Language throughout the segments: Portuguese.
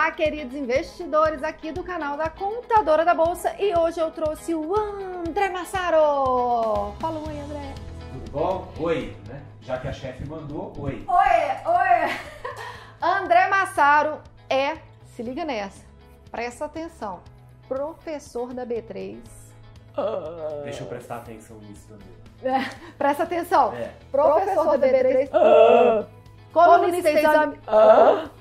Olá, queridos investidores aqui do canal da Contadora da Bolsa e hoje eu trouxe o André Massaro. Fala um oi, André. Tudo bom? Oi, né? Já que a chefe mandou, oi. Oi, oi. André Massaro é, se liga nessa, presta atenção, professor da B3. Deixa eu prestar atenção nisso também. É, presta atenção, É. professor da B3, colunista de exame. Inve-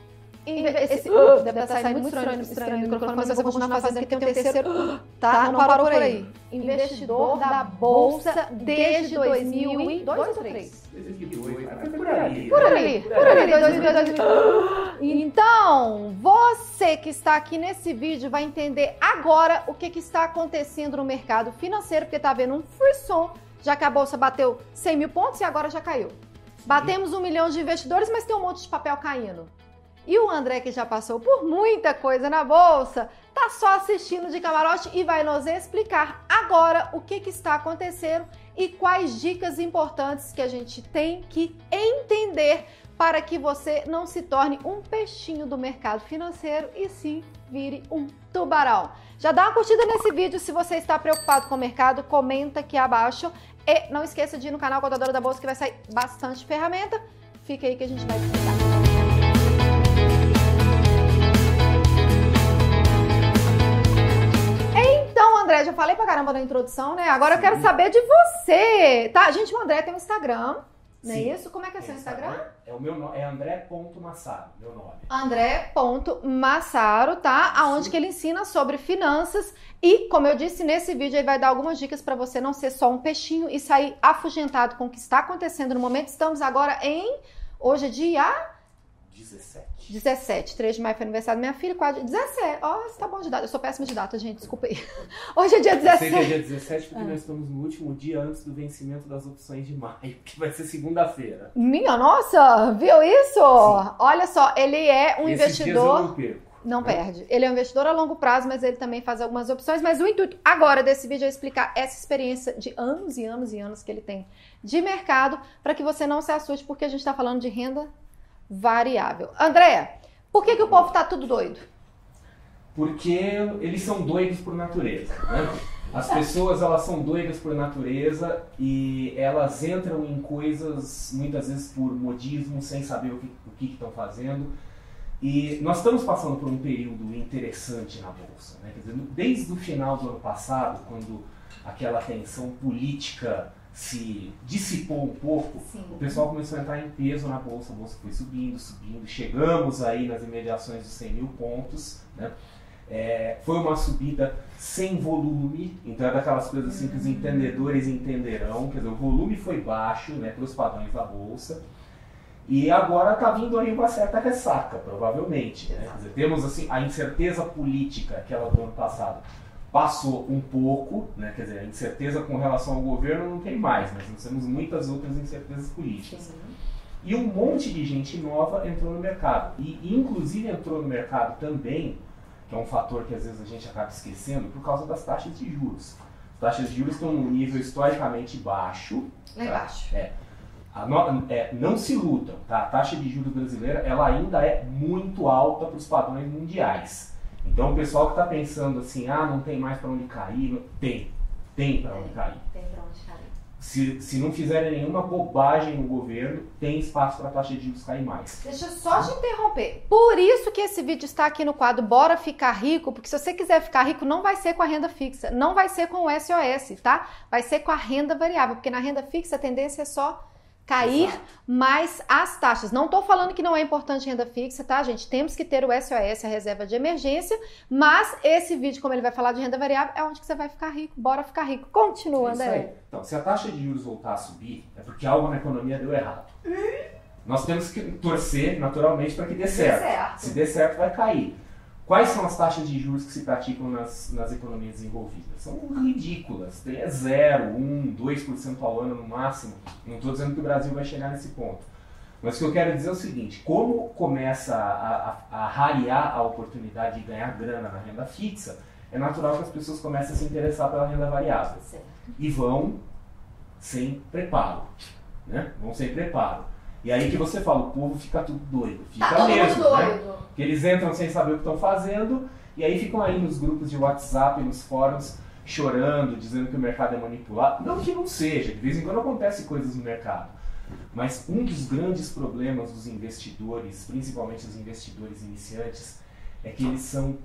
Esse uh, deve estar saindo muito estranho, estranho no microfone, mas eu vou continuar fazendo porque tem um terceiro. uh, Tá? Não parou por aí. Investidor da Bolsa desde 2002 ou 2003? Por ali. Por ali, por ali, 2002, 2003. Então, você que está aqui nesse vídeo vai entender agora o que, que está acontecendo no mercado financeiro, porque está havendo um frisson, já que a Bolsa bateu 100 mil pontos e agora já caiu. Batemos um milhão de investidores, mas tem um monte de papel caindo. E o André, que já passou por muita coisa na bolsa, tá só assistindo de camarote e vai nos explicar agora o que, que está acontecendo e quais dicas importantes que a gente tem que entender para que você não se torne um peixinho do mercado financeiro e sim vire um tubarão. Já dá uma curtida nesse vídeo se você está preocupado com o mercado, comenta aqui abaixo e não esqueça de ir no canal Contadora da Bolsa que vai sair bastante ferramenta. Fica aí que a gente vai explicar. Caramba na introdução, né? Agora eu quero saber de você, tá? Gente, o André tem um Instagram, não é Sim. isso? Como é que é seu Instagram? É o meu nome, é André.massaro, meu nome. André.massaro, tá? Aonde que ele ensina sobre finanças e, como eu disse nesse vídeo, ele vai dar algumas dicas pra você não ser só um peixinho e sair afugentado com o que está acontecendo no momento. Estamos agora em hoje é dia 17. 17, 3 de maio foi aniversário da minha filha, quase 17. Ó, você tá bom de data. Eu sou péssima de data, gente, desculpa aí. Hoje é dia Eu sei que é 17. dia 17 porque nós estamos no último dia antes do vencimento das opções de maio, que vai ser segunda-feira. Minha nossa, viu isso? Olha só, ele é um eu investidor. não perco. Não né? perde. Ele é um investidor a longo prazo, mas ele também faz algumas opções. Mas o intuito agora desse vídeo é explicar essa experiência de anos e anos e anos que ele tem de mercado, para que você não se assuste, porque a gente está falando de renda variável. André, por que, que o povo tá tudo doido? Porque eles são doidos por natureza, né? As pessoas, elas são doidas por natureza e elas entram em coisas, muitas vezes por modismo, sem saber o que estão fazendo. E nós estamos passando por um período interessante na Bolsa. Né? Dizer, desde o final do ano passado, quando aquela tensão política se dissipou um pouco, Sim. o pessoal começou a entrar em peso na Bolsa, a Bolsa foi subindo, subindo, chegamos aí nas imediações dos 100 mil pontos, né? É, foi uma subida sem volume, então é daquelas coisas assim que os entendedores entenderão, quer dizer, o volume foi baixo né, para os padrões da Bolsa, e agora está vindo aí uma certa ressaca, provavelmente. Né? Dizer, temos assim, a incerteza política, aquela do ano passado, passou um pouco, né? quer dizer, a incerteza com relação ao governo não tem mais, mas nós temos muitas outras incertezas políticas. E um monte de gente nova entrou no mercado. E, inclusive entrou no mercado também, que é um fator que às vezes a gente acaba esquecendo, por causa das taxas de juros. As taxas de juros estão num nível historicamente baixo. Lá embaixo. A no- é, não se iludam, tá? A taxa de juros brasileira ela ainda é muito alta para os padrões mundiais. Então o pessoal que está pensando assim, ah, não tem mais para onde cair, tem, tem para onde cair. Tem pra onde cair. Se, se não fizerem nenhuma bobagem no governo, tem espaço para a taxa de juros cair mais. Deixa eu só te interromper. Por isso que esse vídeo está aqui no quadro Bora Ficar Rico, porque se você quiser ficar rico, não vai ser com a renda fixa, não vai ser com o SOS, tá? Vai ser com a renda variável, porque na renda fixa a tendência é só cair Exato. mais as taxas. Não estou falando que não é importante renda fixa, tá, gente? Temos que ter o SOS, a reserva de emergência, mas esse vídeo, como ele vai falar de renda variável, é onde que você vai ficar rico. Bora ficar rico. Continua, É André. aí. Então, se a taxa de juros voltar a subir, é porque algo na economia deu errado. Nós temos que torcer, naturalmente, para que dê certo. Se der certo, vai cair. Quais são as taxas de juros que se praticam nas, nas economias desenvolvidas? São ridículas. Tem é 0, 1, 2% ao ano no máximo. Não estou dizendo que o Brasil vai chegar nesse ponto. Mas o que eu quero dizer é o seguinte: como começa a, a, a rarear a oportunidade de ganhar grana na renda fixa, é natural que as pessoas comecem a se interessar pela renda variável Certo. e vão sem preparo, né? Vão sem preparo. E aí que você fala, o povo fica tudo doido. Fica Tá mesmo, né? doido. Que eles entram sem saber o que estão fazendo e aí ficam aí nos grupos de WhatsApp, nos fóruns, chorando, dizendo que o mercado é manipulado. Não que não seja, de vez em quando acontecem coisas no mercado. Mas um dos grandes problemas dos investidores, principalmente os investidores iniciantes, é que eles são,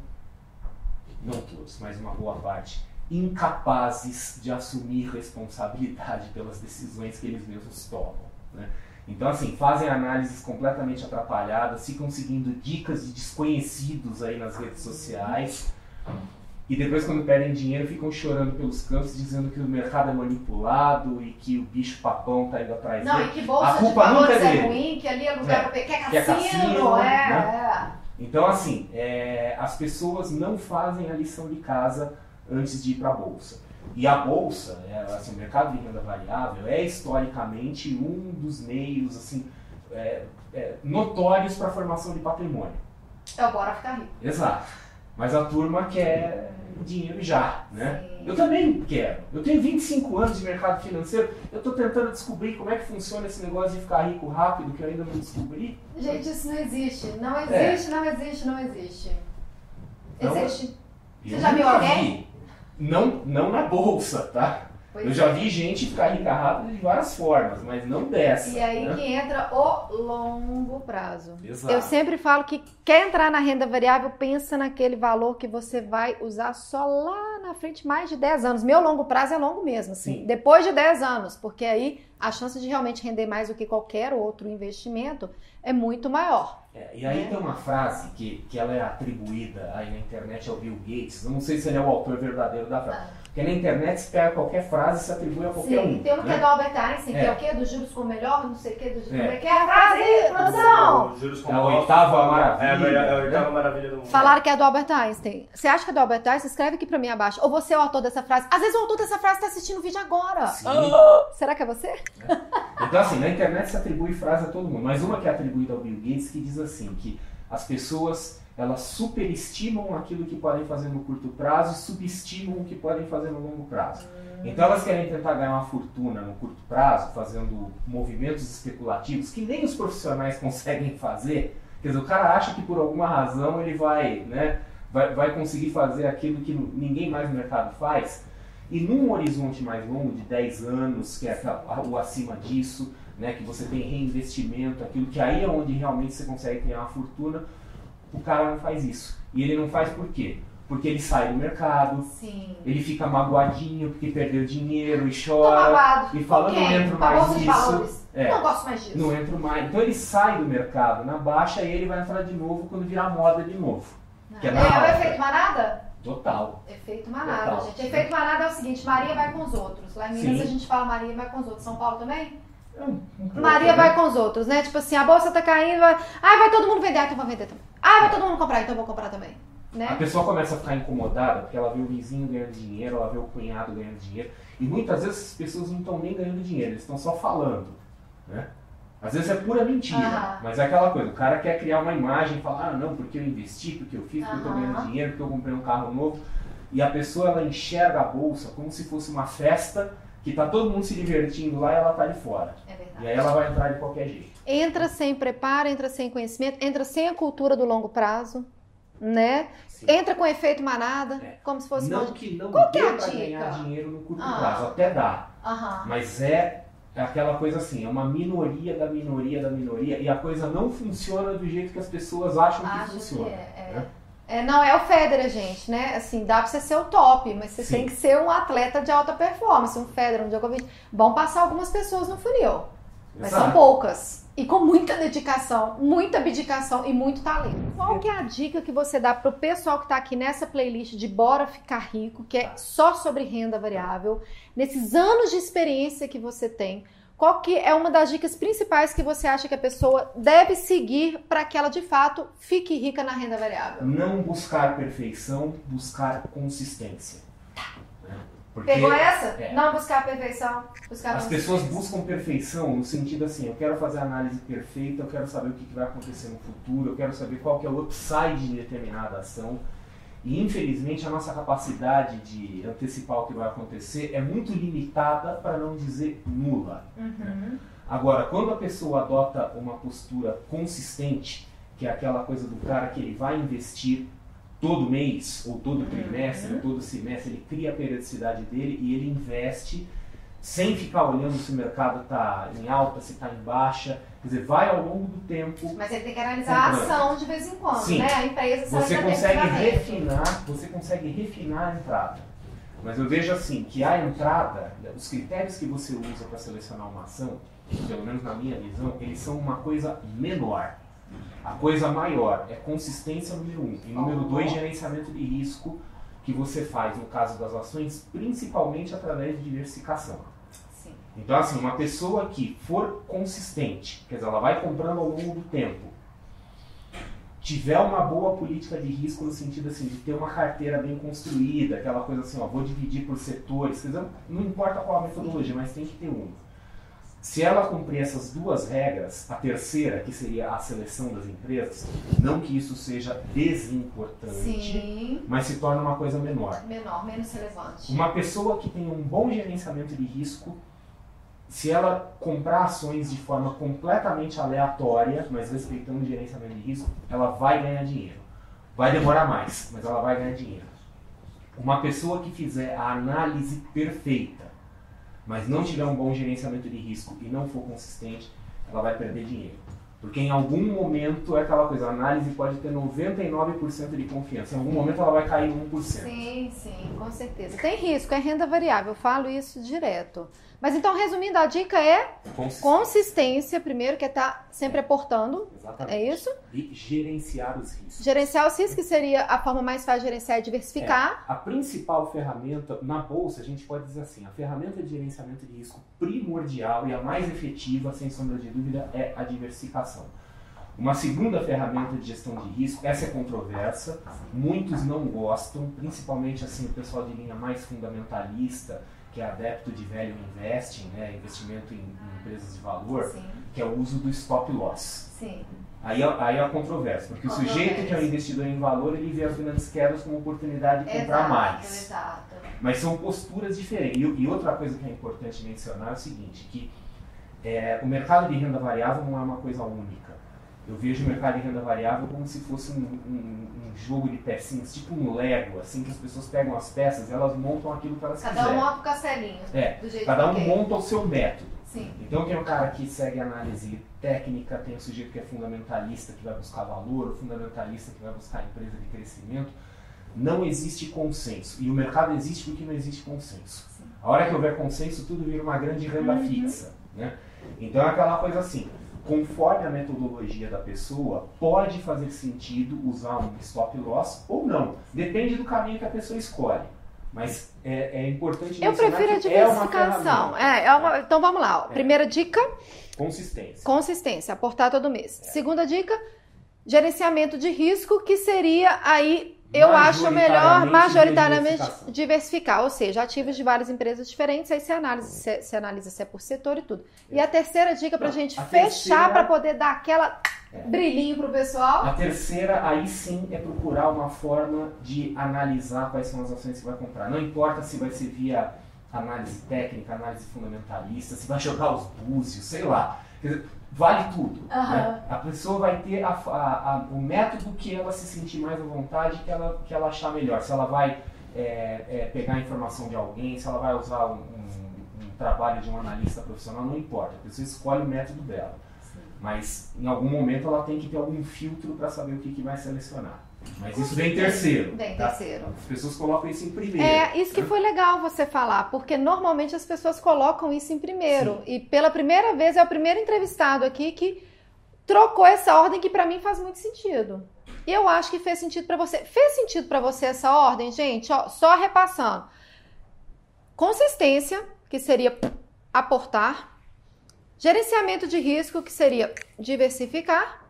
não todos, mas uma boa parte, incapazes de assumir responsabilidade pelas decisões que eles mesmos tomam. Né? Então, assim, fazem análises completamente atrapalhadas, ficam seguindo dicas de desconhecidos aí nas redes sociais. E depois, quando perdem dinheiro, ficam chorando pelos cantos, dizendo que o mercado é manipulado e que o bicho papão tá indo atrás Não, dele. e que bolsa A de culpa nunca valores é é ruim, que ali é lugar É. pra que é Que é cassino, cassino, é, né? Então, assim, é, as pessoas não fazem a lição de casa antes de ir para a bolsa. E a bolsa, é, assim, o mercado de renda variável, é historicamente um dos meios assim é, é, notórios para a formação de patrimônio. é. É o bora ficar rico. Exato. Mas a turma quer dinheiro já, né? Sim. Eu também quero. Eu tenho 25 anos de mercado financeiro, eu estou tentando descobrir como é que funciona esse negócio de ficar rico rápido, que eu ainda não descobri. Gente, isso não existe. Não É. existe, não existe, não existe. Não- Existe. Você já viu alguém? vi. Não, não na bolsa, tá? Pois Eu já vi gente ficar rica rápido de várias formas, mas não dessa. E aí né? que entra o longo prazo. Exato. Eu sempre falo que quer entrar na renda variável, pensa naquele valor que você vai usar só lá na frente, mais de 10 anos. Meu longo prazo é longo mesmo, assim. Sim. Depois de 10 anos, porque aí a chance de realmente render mais do que qualquer outro investimento é muito maior. É, e aí né? tem uma frase que, que ela é atribuída aí na internet ao Bill Gates. Não sei se ele é o autor verdadeiro da frase. Porque na internet se pega qualquer frase e se atribui a qualquer um. Sim, tem uma que né? é do Albert Einstein, que É. é o quê? Dos juros com melhor, não sei o quê, dos juros. É. Como é que é a frase produção? Os juros É a oitava maravilha, É a, é a né? oitava maravilha do mundo. Falaram que é do Albert Einstein. Você acha que é do Albert Einstein? Escreve aqui pra mim abaixo. Ou você é o autor dessa frase. Às vezes o autor dessa frase tá assistindo o vídeo agora. Sim. Será que é você? Então, assim, na internet se atribui frase a todo mundo, mas uma que é atribuída ao Bill Gates que diz assim, que as pessoas elas superestimam aquilo que podem fazer no curto prazo e subestimam o que podem fazer no longo prazo. Então elas querem tentar ganhar uma fortuna no curto prazo, fazendo movimentos especulativos que nem os profissionais conseguem fazer. Quer dizer, o cara acha que por alguma razão ele vai, né, vai, vai conseguir fazer aquilo que ninguém mais no mercado faz. E num horizonte mais longo, de 10 anos, que é o acima disso, né, que você tem reinvestimento, aquilo que aí é onde realmente você consegue ganhar uma fortuna, o cara não faz isso. E ele não faz por quê? Porque ele sai do mercado, Sim. ele fica magoadinho porque perdeu dinheiro e chora, e fala, não entro a mais nisso. É. Não gosto mais disso. Não entro mais. Então ele sai do mercado na baixa e ele vai entrar de novo quando virar moda de novo. Que é é, é o efeito manada? Total. Efeito manada, Total. gente. Efeito manada é o seguinte, Maria vai com os outros. Lá em Minas Sim. a gente fala Maria vai com os outros. São Paulo também? Maria né? vai com os outros, né? Tipo assim, a bolsa tá caindo, vai... Ai, vai todo mundo vender, ah, então vou vender também. Ai, vai todo mundo comprar, então vou comprar também. A Né? pessoa começa a ficar incomodada porque ela vê o vizinho ganhando dinheiro, ela vê o cunhado ganhando dinheiro. E muitas vezes as pessoas não estão nem ganhando dinheiro, eles estão só falando. Né? Às vezes é pura mentira, mas é aquela coisa, o cara quer criar uma imagem, falar, ah não, porque eu investi, porque eu fiz, porque eu tô Aham. ganhando dinheiro, porque eu comprei um carro novo. E a pessoa ela enxerga a bolsa como se fosse uma festa que tá todo mundo se divertindo lá e ela tá de fora. É verdade. E aí ela vai entrar de qualquer jeito. Entra sem preparo, entra sem conhecimento, entra sem a cultura do longo prazo, né? Sim. Entra com efeito manada, É. como se fosse Não uma... que não Qual que é dê pra dica? ganhar dinheiro no curto Ah. prazo, até dá. Aham. Mas é aquela coisa assim, é uma minoria da minoria da minoria e a coisa não funciona do jeito que as pessoas acham que Acho que funciona. é, é. né? É, não é o Federer, gente, né? Assim, dá pra você ser o top, mas você Sim. tem que ser um atleta de alta performance, um Federer, um Djokovic. Vão passar algumas pessoas no funil, mas Exato. são poucas. E com muita dedicação, muita abdicação e muito talento. Qual que é a dica que você dá pro pessoal que tá aqui nessa playlist de Bora Ficar Rico, que é só sobre renda variável, nesses anos de experiência que você tem? Qual que é uma das dicas principais que você acha que a pessoa deve seguir para que ela de fato fique rica na renda variável? Não buscar perfeição, buscar consistência. Né? Porque Pegou essa? é. Não buscar a perfeição, buscar as pessoas buscam perfeição no sentido assim, eu quero fazer a análise perfeita, eu quero saber o que vai acontecer no futuro, eu quero saber qual que é o upside de determinada ação. E infelizmente a nossa capacidade de antecipar o que vai acontecer é muito limitada, para não dizer nula. Uhum. Agora, quando a pessoa adota uma postura consistente, que é aquela coisa do cara que ele vai investir todo mês, ou todo trimestre, Uhum. ou todo semestre, ele cria a periodicidade dele e ele investe sem ficar olhando se o mercado está em alta, se está em baixa. Quer dizer, vai ao longo do tempo. Mas ele tem que analisar a Comprando. ação de vez em quando, Sim. né? A empresa Você consegue refinar, você consegue refinar a entrada. Mas eu vejo assim que a entrada, os critérios que você usa para selecionar uma ação, pelo menos na minha visão, eles são uma coisa menor. A coisa maior é consistência número um. E número dois, gerenciamento de risco que você faz no caso das ações, principalmente através de diversificação. Sim. Então, assim, uma pessoa que for consistente, quer dizer, ela vai comprando ao longo do tempo, tiver uma boa política de risco no sentido assim de ter uma carteira bem construída, aquela coisa assim, ó, vou dividir por setores, quer dizer, não importa qual a metodologia, mas tem que ter uma. Se ela cumprir essas duas regras, a terceira, que seria a seleção das empresas, não que isso seja desimportante, Sim. mas se torna uma coisa menor. Menor, menos relevante. Uma pessoa que tem um bom gerenciamento de risco, se ela comprar ações de forma completamente aleatória, mas respeitando o gerenciamento de risco, ela vai ganhar dinheiro. Vai demorar mais, mas ela vai ganhar dinheiro. Uma pessoa que fizer a análise perfeita, mas não tiver um bom gerenciamento de risco e não for consistente, ela vai perder dinheiro. Porque em algum momento é aquela coisa, a análise pode ter 99% de confiança. Em algum momento ela vai cair 1%. Sim, sim, com certeza. Tem risco, é renda variável, eu falo isso direto. Mas então, resumindo, a dica é Consistente. consistência, primeiro, que é estar sempre aportando, Exatamente. é isso? E gerenciar os riscos. Gerenciar os riscos, que seria a forma mais fácil de gerenciar e diversificar. A principal ferramenta na bolsa, a gente pode dizer assim, a ferramenta de gerenciamento de risco primordial e a mais efetiva, sem sombra de dúvida, é a diversificação. Uma segunda ferramenta de gestão de risco, essa é controversa, muitos não gostam, principalmente assim o pessoal de linha mais fundamentalista, que é adepto de value investing, né, investimento em, em empresas de valor, Sim, que é o uso do stop loss. sim. Aí, é- aí é a controvérsia, porque o sujeito que é um investidor em valor, ele vê as grandes quedas como oportunidade de comprar Exato, mais. exato. Mas são posturas diferentes. E, e outra coisa que é importante mencionar é o seguinte, que é, o mercado de renda variável não é uma coisa única. Eu vejo o mercado de renda variável como se fosse um, um- um jogo de pecinhas, tipo um Lego, assim, que as pessoas pegam as peças e elas montam aquilo que elas Cada quiserem. um monta o castelinho. É, cada um monta o seu método. Sim. Então tem o cara que segue análise técnica, tem o sujeito que é fundamentalista que vai buscar valor, o fundamentalista que vai buscar empresa de crescimento. Não existe consenso. E o mercado existe porque não existe consenso. Sim. A hora que houver consenso, tudo vira uma grande renda Uhum. fixa. Né? Então é aquela coisa assim, conforme a metodologia da pessoa, pode fazer sentido usar um stop loss ou não. Depende do caminho que a pessoa escolhe. Mas é, é importante Eu prefiro a é uma diversificação. É, é uma- então vamos lá. É. Primeira dica, Consistência. consistência, aportar todo mês. Segunda dica, gerenciamento de risco, que seria aí, eu acho melhor Majoritariamente diversificar, ou seja, ativos de várias empresas diferentes, aí você analisa, se, se analisa se é por setor e tudo. E a terceira dica pra Não, gente a fechar, terceira- pra poder dar aquela É. brilhinho pro pessoal. A terceira, aí sim, é procurar uma forma de analisar quais são as ações que vai comprar. Não importa se vai ser via análise técnica, análise fundamentalista, se vai jogar os búzios, sei lá. Quer dizer, vale tudo. Aham. né? A pessoa vai ter a- a- a- o método que ela se sentir mais à vontade, que ela, que ela achar melhor. Se ela vai é, é, pegar a informação de alguém, se ela vai usar um, um- um trabalho de um analista profissional, não importa. A pessoa escolhe o método dela. Mas em algum momento ela tem que ter algum filtro para saber o que, que vai selecionar. Mas isso vem terceiro. Vem tá? terceiro. As pessoas colocam isso em primeiro. É, isso que foi legal você falar, porque normalmente as pessoas colocam isso em primeiro. E pela primeira vez é o primeiro entrevistado aqui que trocou essa ordem que pra mim faz muito sentido. E eu acho que fez sentido pra você. Fez sentido pra você essa ordem, gente? Ó, só repassando. Consistência, que seria aportar. Gerenciamento de risco, que seria diversificar.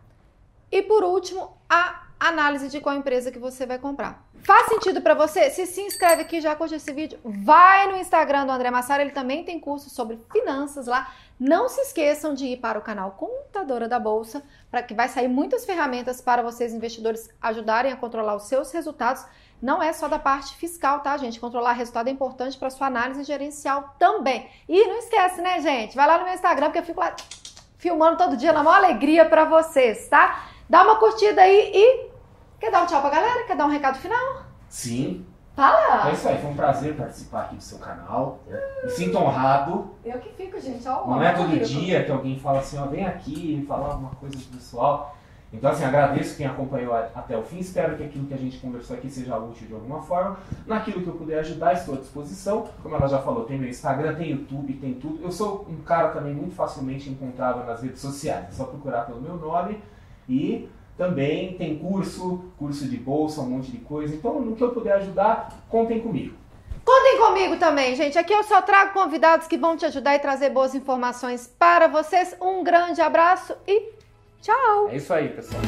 E por último, a análise de qual empresa que você vai comprar. Faz sentido para você? Se se inscreve aqui, já curte esse vídeo, vai no Instagram do André Massaro, ele também tem curso sobre finanças lá. Não se esqueçam de ir para o canal Contadora da Bolsa, para que vai sair muitas ferramentas para vocês investidores ajudarem a controlar os seus resultados. Não é só da parte fiscal, tá, gente? Controlar resultado é importante para sua análise gerencial também. E não esquece, né, gente? Vai lá no meu Instagram, porque eu fico lá filmando todo dia na maior alegria para vocês, tá? Dá uma curtida aí e Quer dar um tchau pra galera? Quer dar um recado final? Sim. Fala! É isso aí, foi um prazer participar aqui do seu canal. Me sinto honrado. Eu que fico, gente. Ó, Não é todo dia que alguém fala assim, ó, vem aqui falar alguma coisa do pessoal. Então, assim, agradeço quem acompanhou até o fim. Espero que aquilo que a gente conversou aqui seja útil de alguma forma. Naquilo que eu puder ajudar, estou à disposição. Como ela já falou, tem meu Instagram, tem YouTube, tem tudo. Eu sou um cara também muito facilmente encontrável nas redes sociais. É só procurar pelo meu nome e também tem curso, curso de bolsa, um monte de coisa. Então, no que eu puder ajudar, contem comigo. Contem comigo também, gente. Aqui eu só trago convidados que vão te ajudar e trazer boas informações para vocês. Um grande abraço e tchau! É isso aí, pessoal.